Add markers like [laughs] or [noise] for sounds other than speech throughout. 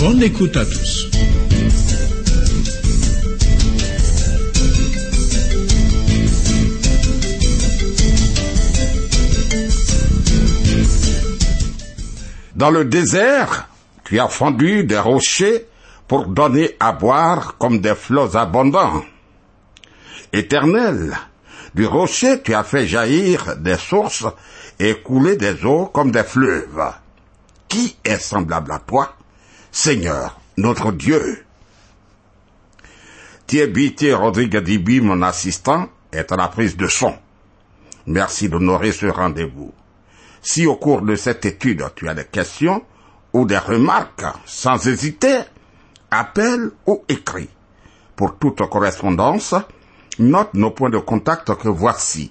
Bonne écoute à tous. Dans le désert, tu as fendu des rochers pour donner à boire comme des flots abondants. Éternel, du rocher tu as fait jaillir des sources et couler des eaux comme des fleuves. Qui est semblable à toi, Seigneur, notre Dieu? Thierry Rodrigue mon assistant, est à la prise de son. Merci d'honorer ce rendez-vous. Si au cours de cette étude tu as des questions ou des remarques, sans hésiter, appelle ou écris. Pour toute correspondance, note nos points de contact que voici.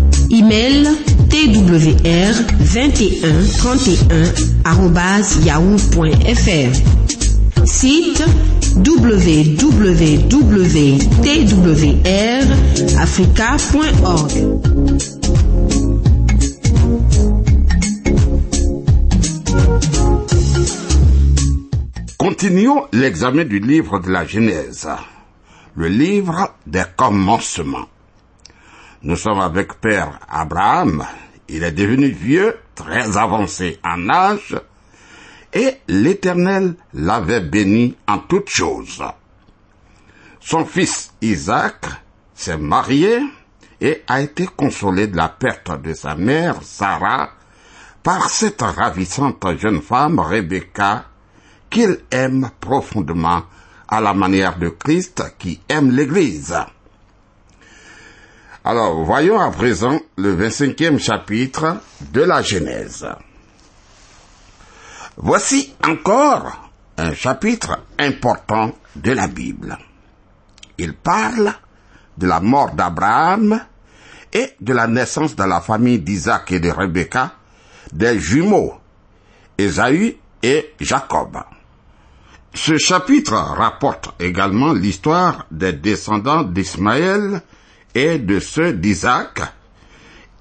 Email twr 21 31 yahoo.fr. Site www.twrafrica.org. Continuons l'examen du livre de la Genèse, le livre des commencements. Nous sommes avec Père Abraham. Il est devenu vieux, très avancé en âge, et l'Éternel l'avait béni en toutes choses. Son fils Isaac s'est marié et a été consolé de la perte de sa mère Sarah par cette ravissante jeune femme Rebecca qu'il aime profondément à la manière de Christ qui aime l'Église. Alors, voyons à présent le 25e chapitre de la Genèse. Voici encore un chapitre important de la Bible. Il parle de la mort d'Abraham et de la naissance de la famille d'Isaac et de Rebecca, des jumeaux, Ésaü et Jacob. Ce chapitre rapporte également l'histoire des descendants d'Ismaël et de ceux d'Isaac,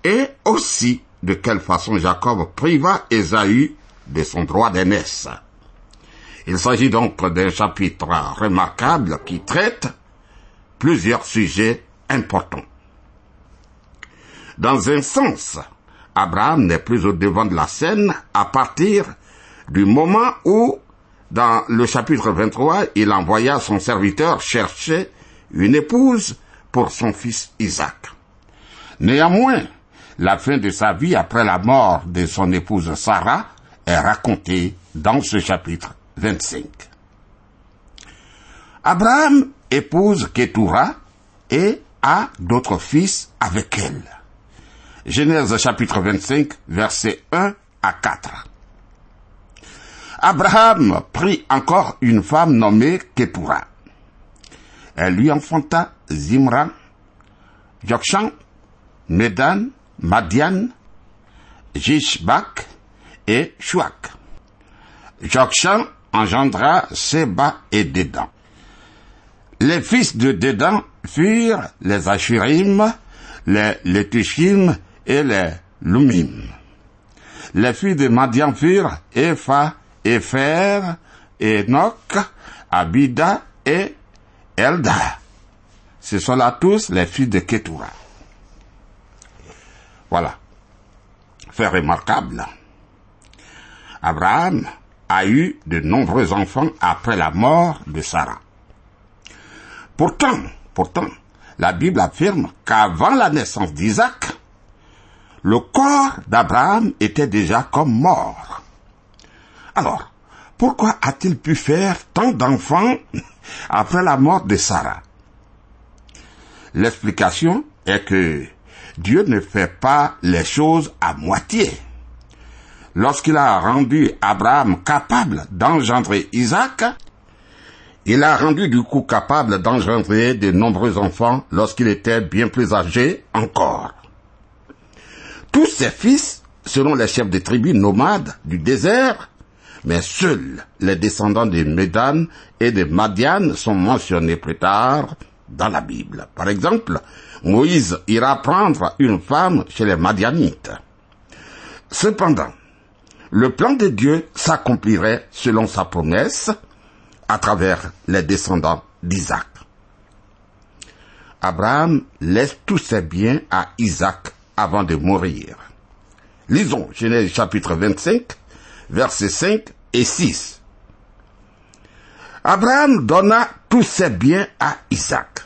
et aussi de quelle façon Jacob priva Ésaü de son droit d'aînesse. Il s'agit donc d'un chapitre remarquable qui traite plusieurs sujets importants. Dans un sens, Abraham n'est plus au devant de la scène à partir du moment où, dans le chapitre 23, il envoya son serviteur chercher une épouse pour son fils Isaac. Néanmoins, la fin de sa vie après la mort de son épouse Sarah est racontée dans ce chapitre 25. Abraham épouse Ketura et a d'autres fils avec elle. Genèse chapitre 25, versets 1 à 4. Abraham prit encore une femme nommée Ketura. Elle lui enfanta Zimra, Jokshan, Medan, Madian, Jishbak et Shuak. Jokshan engendra Seba et Dédan. Les fils de Dédan furent les Ashurim, les Letushim et les Lumim. Les filles de Madian furent Epha, Epher, Enoch, Abida et Elda. Ce sont là tous les filles de Ketura. Voilà. Fait remarquable. Abraham a eu de nombreux enfants après la mort de Sarah. Pourtant, pourtant, la Bible affirme qu'avant la naissance d'Isaac, le corps d'Abraham était déjà comme mort. Alors, pourquoi a-t-il pu faire tant d'enfants [laughs] après la mort de Sarah? L'explication est que Dieu ne fait pas les choses à moitié. Lorsqu'il a rendu Abraham capable d'engendrer Isaac, il a rendu du coup capable d'engendrer de nombreux enfants lorsqu'il était bien plus âgé encore. Tous ses fils seront les chefs des tribus nomades du désert, mais seuls les descendants de Médan et de Madian sont mentionnés plus tard dans la Bible. Par exemple, Moïse ira prendre une femme chez les Madianites. Cependant, le plan de Dieu s'accomplirait selon sa promesse à travers les descendants d'Isaac. Abraham laisse tous ses biens à Isaac avant de mourir. Lisons Genèse chapitre 25, versets 5 et 6. Abraham donna tous ses biens à Isaac.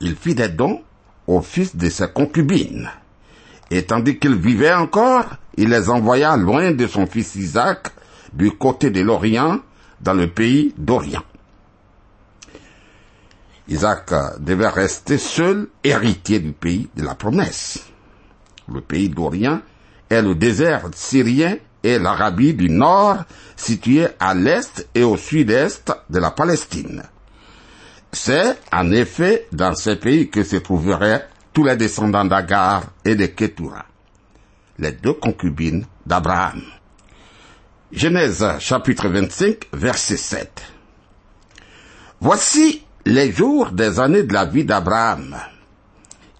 Il fit des dons au fils de ses concubines. Et tandis qu'il vivait encore, il les envoya loin de son fils Isaac, du côté de l'Orient, dans le pays d'Orient. Isaac devait rester seul héritier du pays de la promesse. Le pays d'Orient est le désert syrien et l'Arabie du Nord située à l'est et au sud-est de la Palestine. C'est en effet dans ces pays que se trouveraient tous les descendants d'Agar et de Ketura, les deux concubines d'Abraham. Genèse chapitre 25 verset 7. Voici les jours des années de la vie d'Abraham.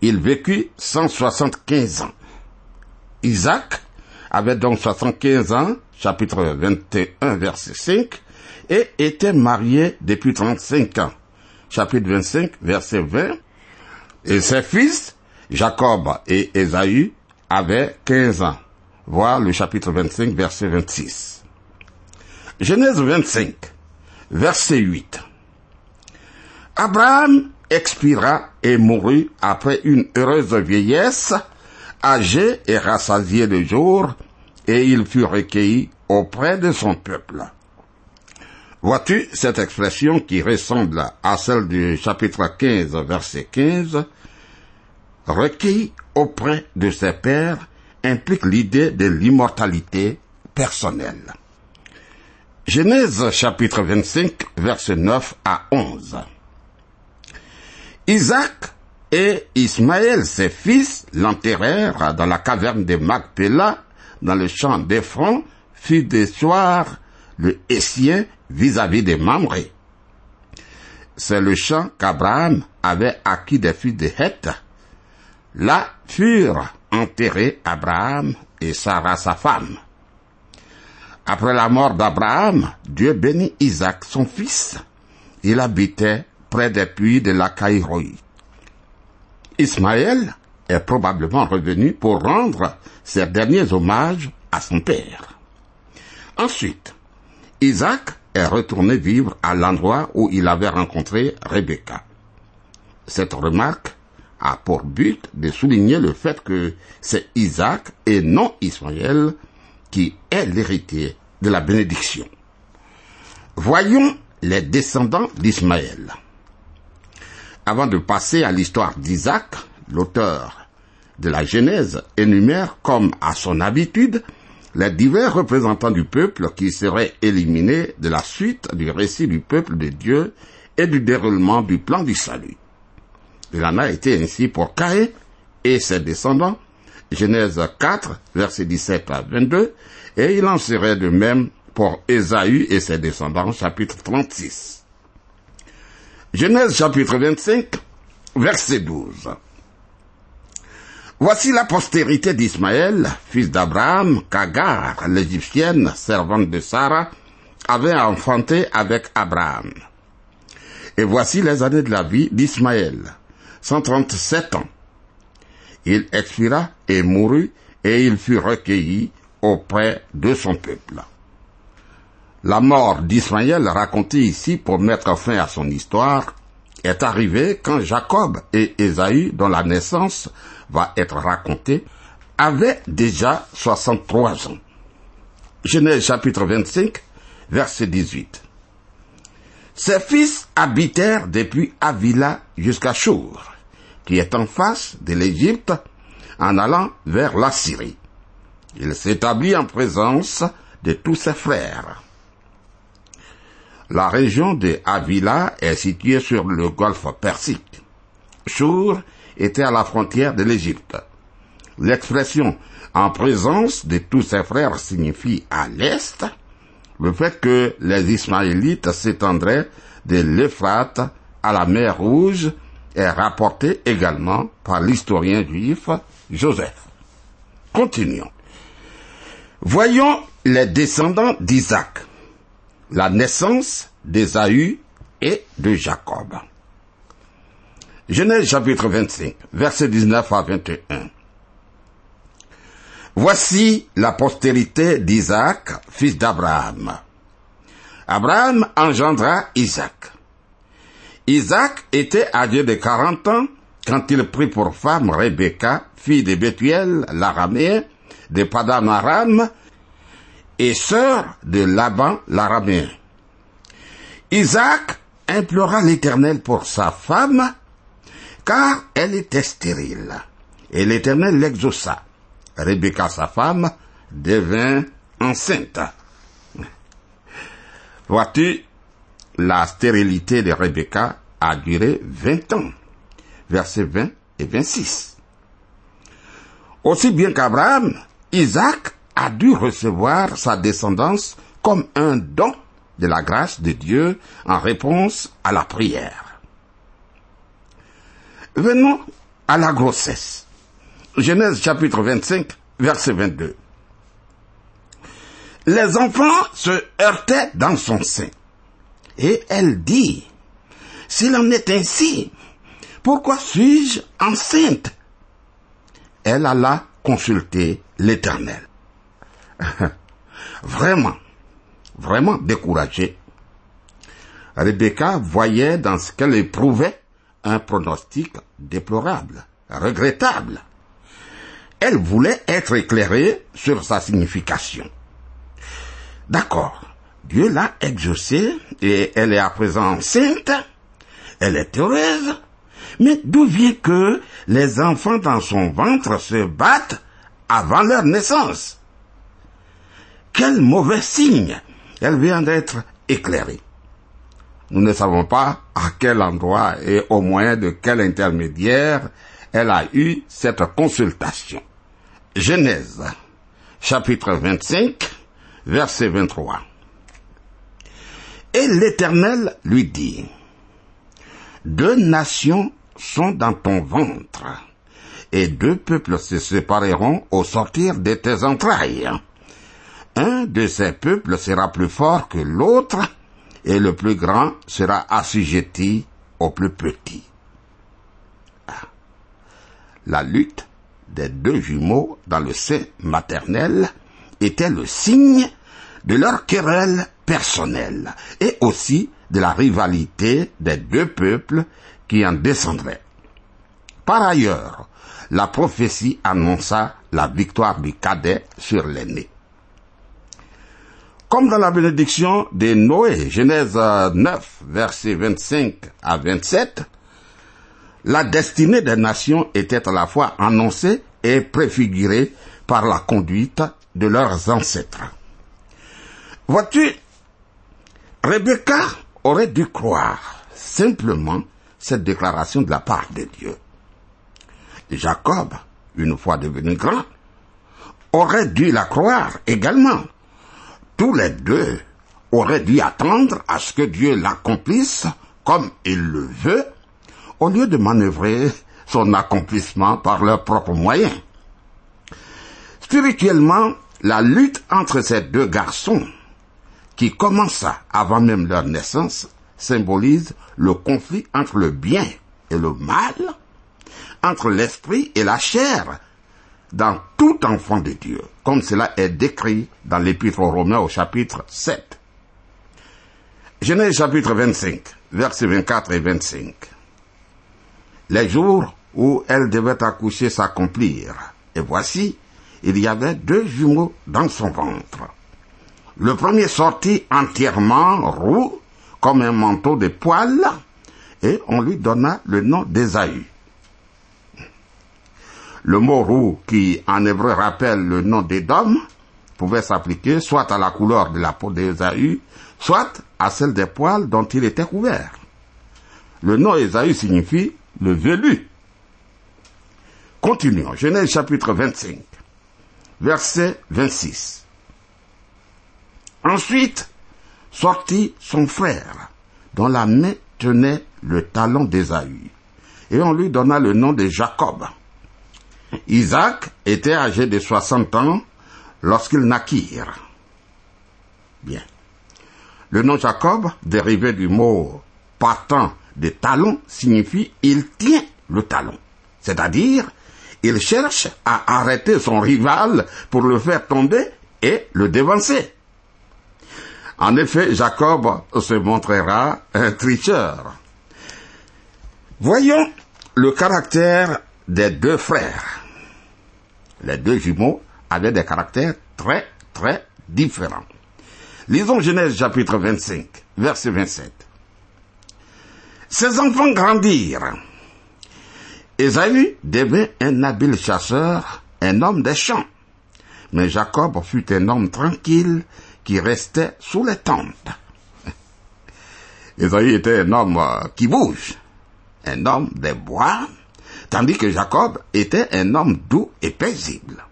Il vécut 175 ans. Isaac avait donc 75 ans, chapitre 21 verset 5, et était marié depuis 35 ans, chapitre 25 verset 20, et ses fils, Jacob et Ésaü, avaient 15 ans. Voir le chapitre 25 verset 26. Genèse 25, verset 8. Abraham expira et mourut après une heureuse vieillesse, âgé et rassasié de jour, et il fut recueilli auprès de son peuple. Vois-tu cette expression qui ressemble à celle du chapitre 15, verset 15 Recueilli auprès de ses pères implique l'idée de l'immortalité personnelle. Genèse chapitre 25, verset 9 à 11. Isaac et Ismaël, ses fils, l'enterrèrent dans la caverne de Macpéla, dans le champ d'Ephron, fut des soirs le Essien vis-à-vis des Mamré. C'est le champ qu'Abraham avait acquis des fils de Heth. Là furent enterrés Abraham et Sarah sa femme. Après la mort d'Abraham, Dieu bénit Isaac, son fils. Il habitait près des puits de la Caïroï. Ismaël est probablement revenu pour rendre ses derniers hommages à son père. Ensuite, Isaac est retourné vivre à l'endroit où il avait rencontré Rebecca. Cette remarque a pour but de souligner le fait que c'est Isaac et non Ismaël qui est l'héritier de la bénédiction. Voyons les descendants d'Ismaël. Avant de passer à l'histoire d'Isaac, l'auteur de la Genèse énumère comme à son habitude les divers représentants du peuple qui seraient éliminés de la suite du récit du peuple de Dieu et du déroulement du plan du salut. Il en a été ainsi pour Caïn et ses descendants, Genèse 4, versets 17 à 22, et il en serait de même pour Ésaü et ses descendants, chapitre 36. Genèse chapitre 25, verset 12. Voici la postérité d'Ismaël, fils d'Abraham, qu'Agar, l'égyptienne, servante de Sarah, avait enfanté avec Abraham. Et voici les années de la vie d'Ismaël, 137 ans. il expira et mourut, et il fut recueilli auprès de son peuple. La mort d'Ismaël, racontée ici pour mettre fin à son histoire, est arrivée quand Jacob et Ésaü, dont la naissance va être racontée, avaient déjà 63 ans. Genèse chapitre 25, verset 18. Ses fils habitèrent depuis Avila jusqu'à Chour, qui est en face de l'Égypte, en allant vers la Syrie. Il s'établit en présence de tous ses frères. La région de Avila est située sur le golfe Persique. Chour était à la frontière de l'Égypte. L'expression en présence de tous ses frères signifie à l'est le fait que les Ismaélites s'étendraient de l'Euphrate à la mer Rouge est rapporté également par l'historien juif Joseph. Continuons. Voyons les descendants d'Isaac, la naissance d'Ésaü et de Jacob. Genèse chapitre 25, versets 19 à 21. Voici la postérité d'Isaac, fils d'Abraham. Abraham engendra Isaac. Isaac était âgé de 40 ans quand il prit pour femme Rebecca, fille de Bethuel, l'araméen, de Padan Aram, et sœur de Laban, l'araméen. Isaac implora l'Éternel pour sa femme, car elle était stérile. Et l'Éternel l'exauça. Rebecca, sa femme, devint enceinte. Vois-tu, la stérilité de Rebecca a duré 20 ans. Versets 20 et 26. Aussi bien qu'Abraham, Isaac a dû recevoir sa descendance comme un don de la grâce de Dieu en réponse à la prière. Venons à la grossesse. Genèse chapitre 25, verset 22. Les enfants se heurtaient dans son sein. Et elle dit, s'il en est ainsi, pourquoi suis-je enceinte? Elle alla consulter l'Éternel. [laughs] vraiment, vraiment découragée. Rebecca voyait dans ce qu'elle éprouvait un pronostic déplorable, regrettable. Elle voulait être éclairée sur sa signification. D'accord, Dieu l'a exaucée et elle est à présent enceinte, elle est heureuse, mais d'où vient que les enfants dans son ventre se battent avant leur naissance? Quel mauvais signe Elle vient d'être éclairée. Nous ne savons pas à quel endroit et au moyen de quel intermédiaire elle a eu cette consultation. Genèse, chapitre 25, verset 23. Et l'Éternel lui dit, Deux nations sont dans ton ventre, et deux peuples se sépareront au sortir de tes entrailles. Un de ces peuples sera plus fort que l'autre, et le plus grand sera assujetti au plus petit. Ah. La lutte des deux jumeaux dans le sein maternel était le signe de leur querelle personnelle et aussi de la rivalité des deux peuples qui en descendraient. Par ailleurs, la prophétie annonça la victoire du cadet sur l'aîné. Comme dans la bénédiction de Noé, Genèse 9, versets 25 à 27, la destinée des nations était à la fois annoncée et préfigurée par la conduite de leurs ancêtres. Vois-tu, Rebecca aurait dû croire simplement cette déclaration de la part de Dieu. Jacob, une fois devenu grand, aurait dû la croire également. Tous les deux auraient dû attendre à ce que Dieu l'accomplisse comme il le veut, au lieu de manœuvrer son accomplissement par leurs propres moyens. Spirituellement, la lutte entre ces deux garçons, qui commença avant même leur naissance, symbolise le conflit entre le bien et le mal, entre l'esprit et la chair dans tout enfant de Dieu, comme cela est décrit dans l'Épître aux Romains au chapitre 7. Genèse chapitre 25, versets 24 et 25. Les jours où elle devait accoucher s'accomplirent, et voici, il y avait deux jumeaux dans son ventre. Le premier sortit entièrement roux, comme un manteau de poils, et on lui donna le nom d'Ésaü. Le mot roux, qui en hébreu rappelle le nom d'Édom, pouvait s'appliquer soit à la couleur de la peau d'Ésaü, soit à celle des poils dont il était couvert. Le nom Ésaü signifie le velu. Continuons. Genèse chapitre 25, verset 26. Ensuite sortit son frère, dont la main tenait le talon d'Ésaü, et on lui donna le nom de Jacob. Isaac était âgé de 60 ans lorsqu'il naquirent. Bien. Le nom Jacob, dérivé du mot partant de talon, signifie il tient le talon. C'est-à-dire, il cherche à arrêter son rival pour le faire tomber et le dévancer. En effet, Jacob se montrera un tricheur. Voyons le caractère des deux frères. Les deux jumeaux avaient des caractères très, très différents. Lisons Genèse chapitre 25, verset 27. Ses enfants grandirent. Ésaü devint un habile chasseur, un homme des champs. Mais Jacob fut un homme tranquille qui restait sous les tentes. [laughs] Ésaü était un homme euh, qui bouge, un homme des bois, tandis que Jacob était un homme doux et paisible.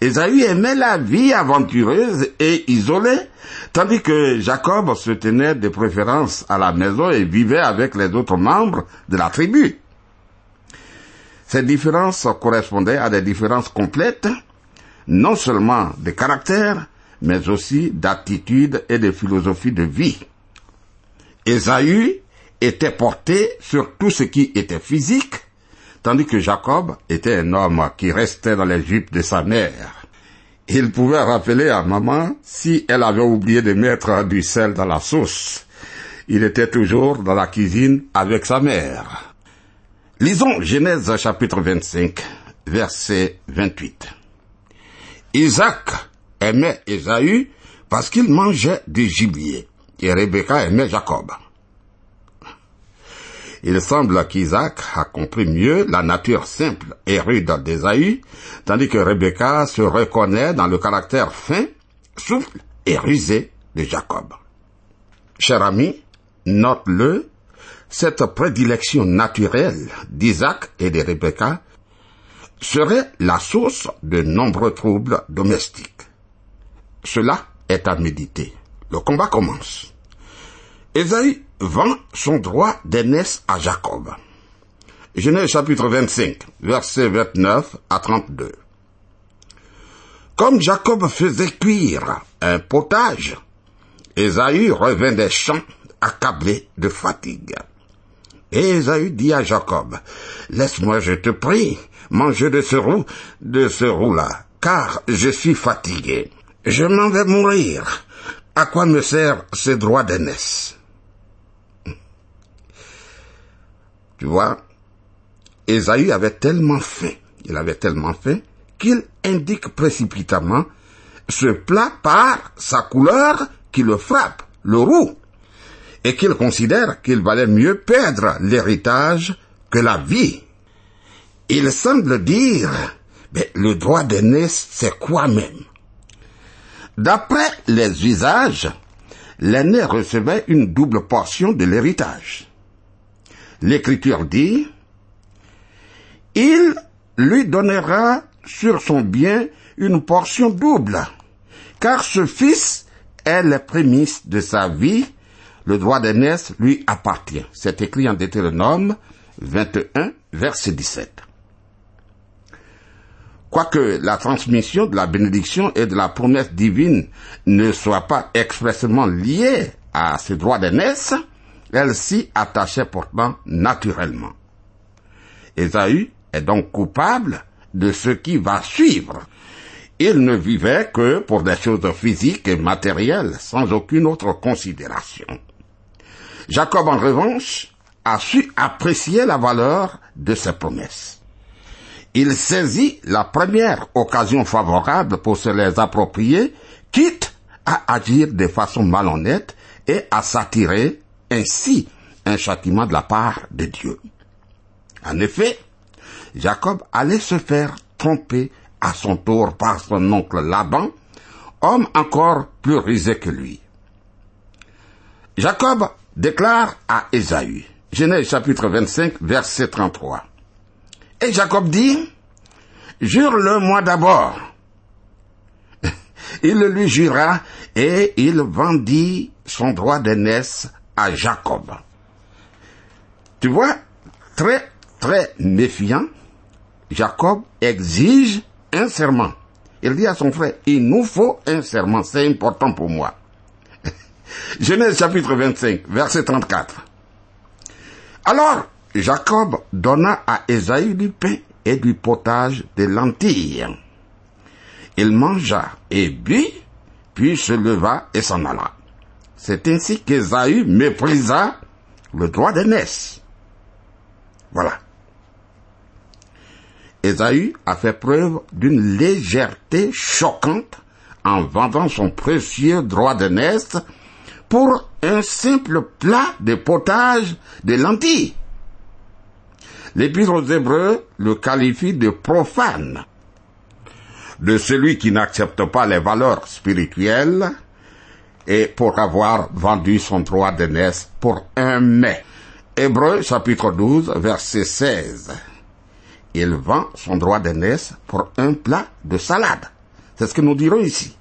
Ésaü aimait la vie aventureuse et isolée, tandis que Jacob se tenait de préférence à la maison et vivait avec les autres membres de la tribu. Ces différences correspondaient à des différences complètes, non seulement de caractère, mais aussi d'attitude et de philosophie de vie. Ésaü était porté sur tout ce qui était physique, tandis que Jacob était un homme qui restait dans les jupes de sa mère. Il pouvait rappeler à maman si elle avait oublié de mettre du sel dans la sauce. Il était toujours dans la cuisine avec sa mère. Lisons Genèse chapitre 25, verset 28. Isaac aimait Ésaü parce qu'il mangeait du gibier, et Rebecca aimait Jacob. Il semble qu'Isaac a compris mieux la nature simple et rude d'Ésaü, tandis que Rebecca se reconnaît dans le caractère fin, souple et rusé de Jacob. Cher ami, note-le, cette prédilection naturelle d'Isaac et de Rebecca serait la source de nombreux troubles domestiques. Cela est à méditer. Le combat commence. Vend son droit d'aînesse à Jacob. Genèse chapitre 25, versets 29 à 32. Comme Jacob faisait cuire un potage, Ésaü revint des champs accablé de fatigue. Et Ésaü dit à Jacob, Laisse-moi, je te prie, manger de ce roux, de ce roux-là, car je suis fatigué. Je m'en vais mourir. À quoi me sert ce droit d'aînesse? Tu vois, Ésaü avait tellement faim, il avait tellement faim, qu'il indique précipitamment ce plat par sa couleur qui le frappe, le roux, et qu'il considère qu'il valait mieux perdre l'héritage que la vie. Il semble dire, mais le droit d'aînesse, c'est quoi même? D'après les usages, l'aîné recevait une double portion de l'héritage. L'Écriture dit, il lui donnera sur son bien une portion double, car ce fils est les prémices de sa vie, le droit d'aînesse lui appartient. C'est écrit en Deutéronome 21, verset 17. Quoique la transmission de la bénédiction et de la promesse divine ne soit pas expressément liée à ce droit d'aînesse, elle s'y attachait pourtant naturellement. Ésaü est donc coupable de ce qui va suivre. Il ne vivait que pour des choses physiques et matérielles, sans aucune autre considération. Jacob, en revanche, a su apprécier la valeur de ses promesses. Il saisit la première occasion favorable pour se les approprier, quitte à agir de façon malhonnête et à s'attirer ainsi un châtiment de la part de Dieu. En effet, Jacob allait se faire tromper à son tour par son oncle Laban, homme encore plus rusé que lui. Jacob déclare à Ésaü, Genèse chapitre 25, verset 33. Et Jacob dit, Jure-le-moi d'abord. [laughs] il le lui jura et il vendit son droit d'aînesse Jacob. Tu vois, très, très méfiant, Jacob exige un serment. Il dit à son frère, il nous faut un serment, c'est important pour moi. [laughs] Genèse chapitre 25, verset 34. Alors, Jacob donna à Esaü du pain et du potage de lentilles. Il mangea et but, puis se leva et s'en alla. C'est ainsi qu'Esaü méprisa le droit d'aînesse. Voilà. Esaü a fait preuve d'une légèreté choquante en vendant son précieux droit d'aînesse pour un simple plat de potage de lentilles. L'Épître aux Hébreux le qualifie de profane, de celui qui n'accepte pas les valeurs spirituelles et pour avoir vendu son droit d'aînesse pour un mets. Hébreux chapitre 12 verset 16 il vend son droit d'aînesse pour un plat de salade. C'est ce que nous dirons ici.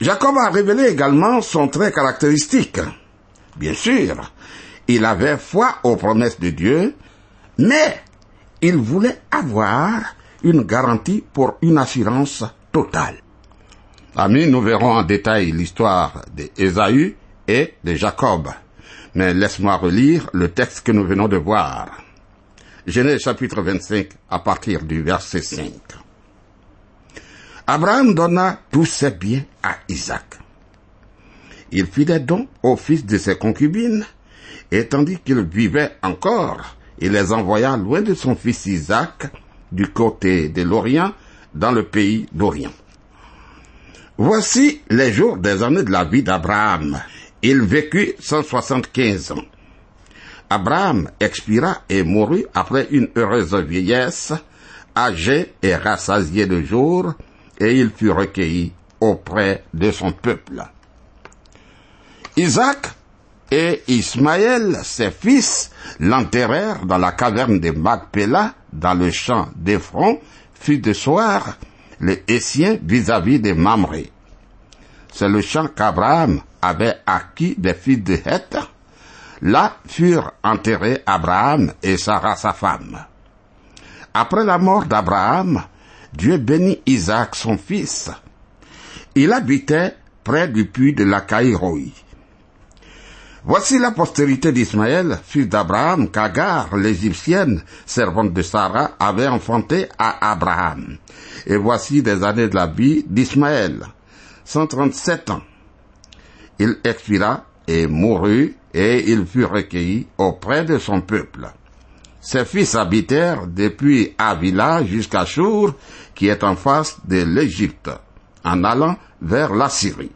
Jacob a révélé également son trait caractéristique. Bien sûr, il avait foi aux promesses de Dieu, mais il voulait avoir une garantie pour une assurance totale. Amis, nous verrons en détail l'histoire d'Ésaü et de Jacob. Mais laisse-moi relire le texte que nous venons de voir. Genèse chapitre 25 à partir du verset 5. Abraham donna tous ses biens à Isaac. Il fit des dons au fils de ses concubines, et tandis qu'il vivait encore, il les envoya loin de son fils Isaac, du côté de l'Orient, dans le pays d'Orient. Voici les jours des années de la vie d'Abraham. Il vécut 175 ans. Abraham expira et mourut après une heureuse vieillesse, âgé et rassasié de jour, et il fut recueilli auprès de son peuple. Isaac et Ismaël, ses fils, l'enterrèrent dans la caverne de Macpéla, dans le champ d'Ephron, fils de Soir, les Essiens vis-à-vis de Mamré. C'est le champ qu'Abraham avait acquis des fils de Heth, Là furent enterrés Abraham et Sarah sa femme. Après la mort d'Abraham, Dieu bénit Isaac son fils. Il habitait près du puits de la Caïroï. Voici la postérité d'Ismaël, fils d'Abraham, qu'Agar, l'Égyptienne, servante de Sarah, avait enfanté à Abraham. Et voici des années de la vie d'Ismaël, 137 ans. Il expira et mourut et il fut recueilli auprès de son peuple. Ses fils habitèrent depuis Avila jusqu'à Chour, qui est en face de l'Égypte, en allant vers la Syrie.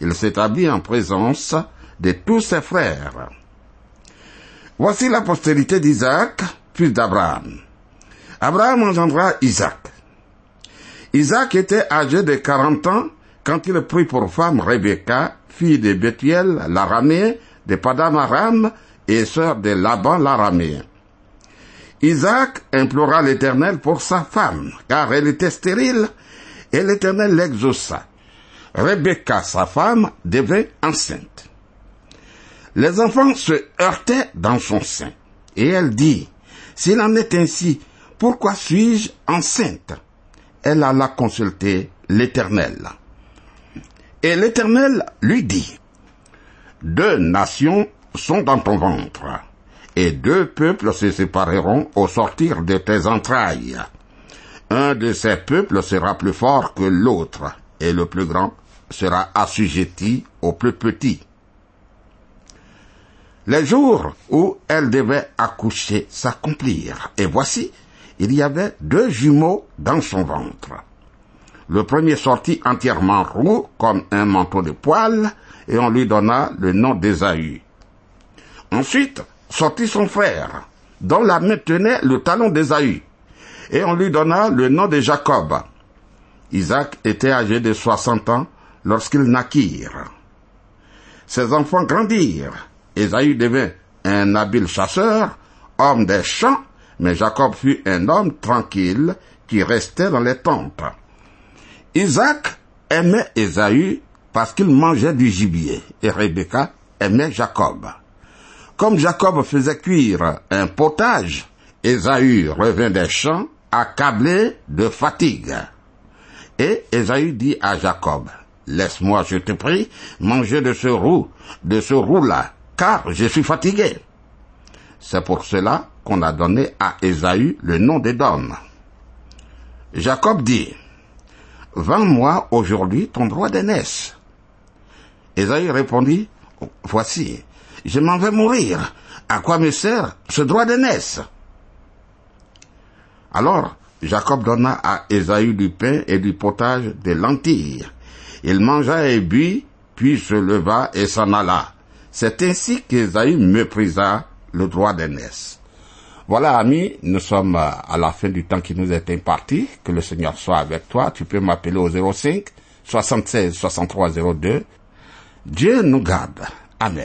Il s'établit en présence de tous ses frères. Voici la postérité d'Isaac, fils d'Abraham. Abraham engendra Isaac. Isaac était âgé de quarante ans quand il prit pour femme Rebecca, fille de Bethuel, l'araméen, de Padam Aram et sœur de Laban l'araméen. Isaac implora l'Éternel pour sa femme, car elle était stérile, et l'Éternel l'exauça. Rebecca, sa femme, devint enceinte. Les enfants se heurtaient dans son sein, et elle dit, S'il en est ainsi, pourquoi suis-je enceinte? Elle alla consulter l'Éternel. Et l'Éternel lui dit, deux nations sont dans ton ventre, et deux peuples se sépareront au sortir de tes entrailles. Un de ces peuples sera plus fort que l'autre, et le plus grand sera assujetti au plus petit. Les jours où elle devait accoucher s'accomplirent, et voici, il y avait deux jumeaux dans son ventre. Le premier sortit entièrement roux comme un manteau de poils, et on lui donna le nom d'Ésaü. Ensuite sortit son frère, dont la main tenait le talon d'Ésaü, et on lui donna le nom de Jacob. Isaac était âgé de soixante ans lorsqu'ils naquirent. Ses enfants grandirent. Ésaü devint un habile chasseur, homme des champs, mais Jacob fut un homme tranquille qui restait dans les tentes. Isaac aimait Ésaü parce qu'il mangeait du gibier, et Rebecca aimait Jacob. Comme Jacob faisait cuire un potage, Ésaü revint des champs accablé de fatigue. Et Ésaü dit à Jacob, Laisse-moi, je te prie, manger de ce roux, de ce roux-là, car je suis fatigué. C'est pour cela qu'on a donné à Ésaü le nom d'Édom. Jacob dit, Vends-moi aujourd'hui ton droit d'aînesse. Ésaü répondit, Voici, je m'en vais mourir. À quoi me sert ce droit d'aînesse? Alors Jacob donna à Ésaü du pain et du potage de lentilles. Il mangea et but, puis se leva et s'en alla. C'est ainsi qu'Ésaü méprisa le droit d'aînesse. Voilà, amis, nous sommes à la fin du temps qui nous est imparti. Que le Seigneur soit avec toi. Tu peux m'appeler au 05 76 63 02. Dieu nous garde. Amen.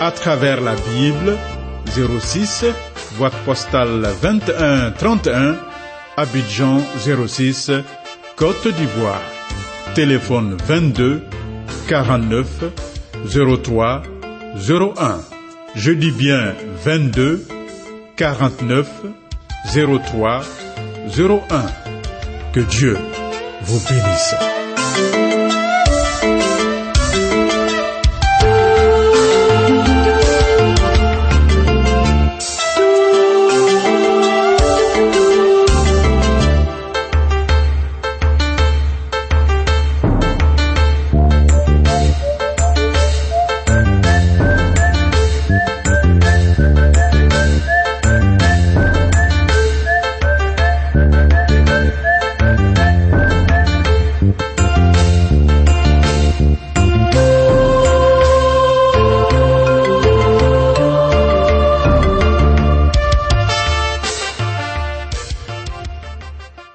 à travers la Bible, 06, boîte postale 2131, Abidjan 06, Côte d'Ivoire. Téléphone 22 49 03 01. Je dis bien 22 49 03 01. Que Dieu vous bénisse.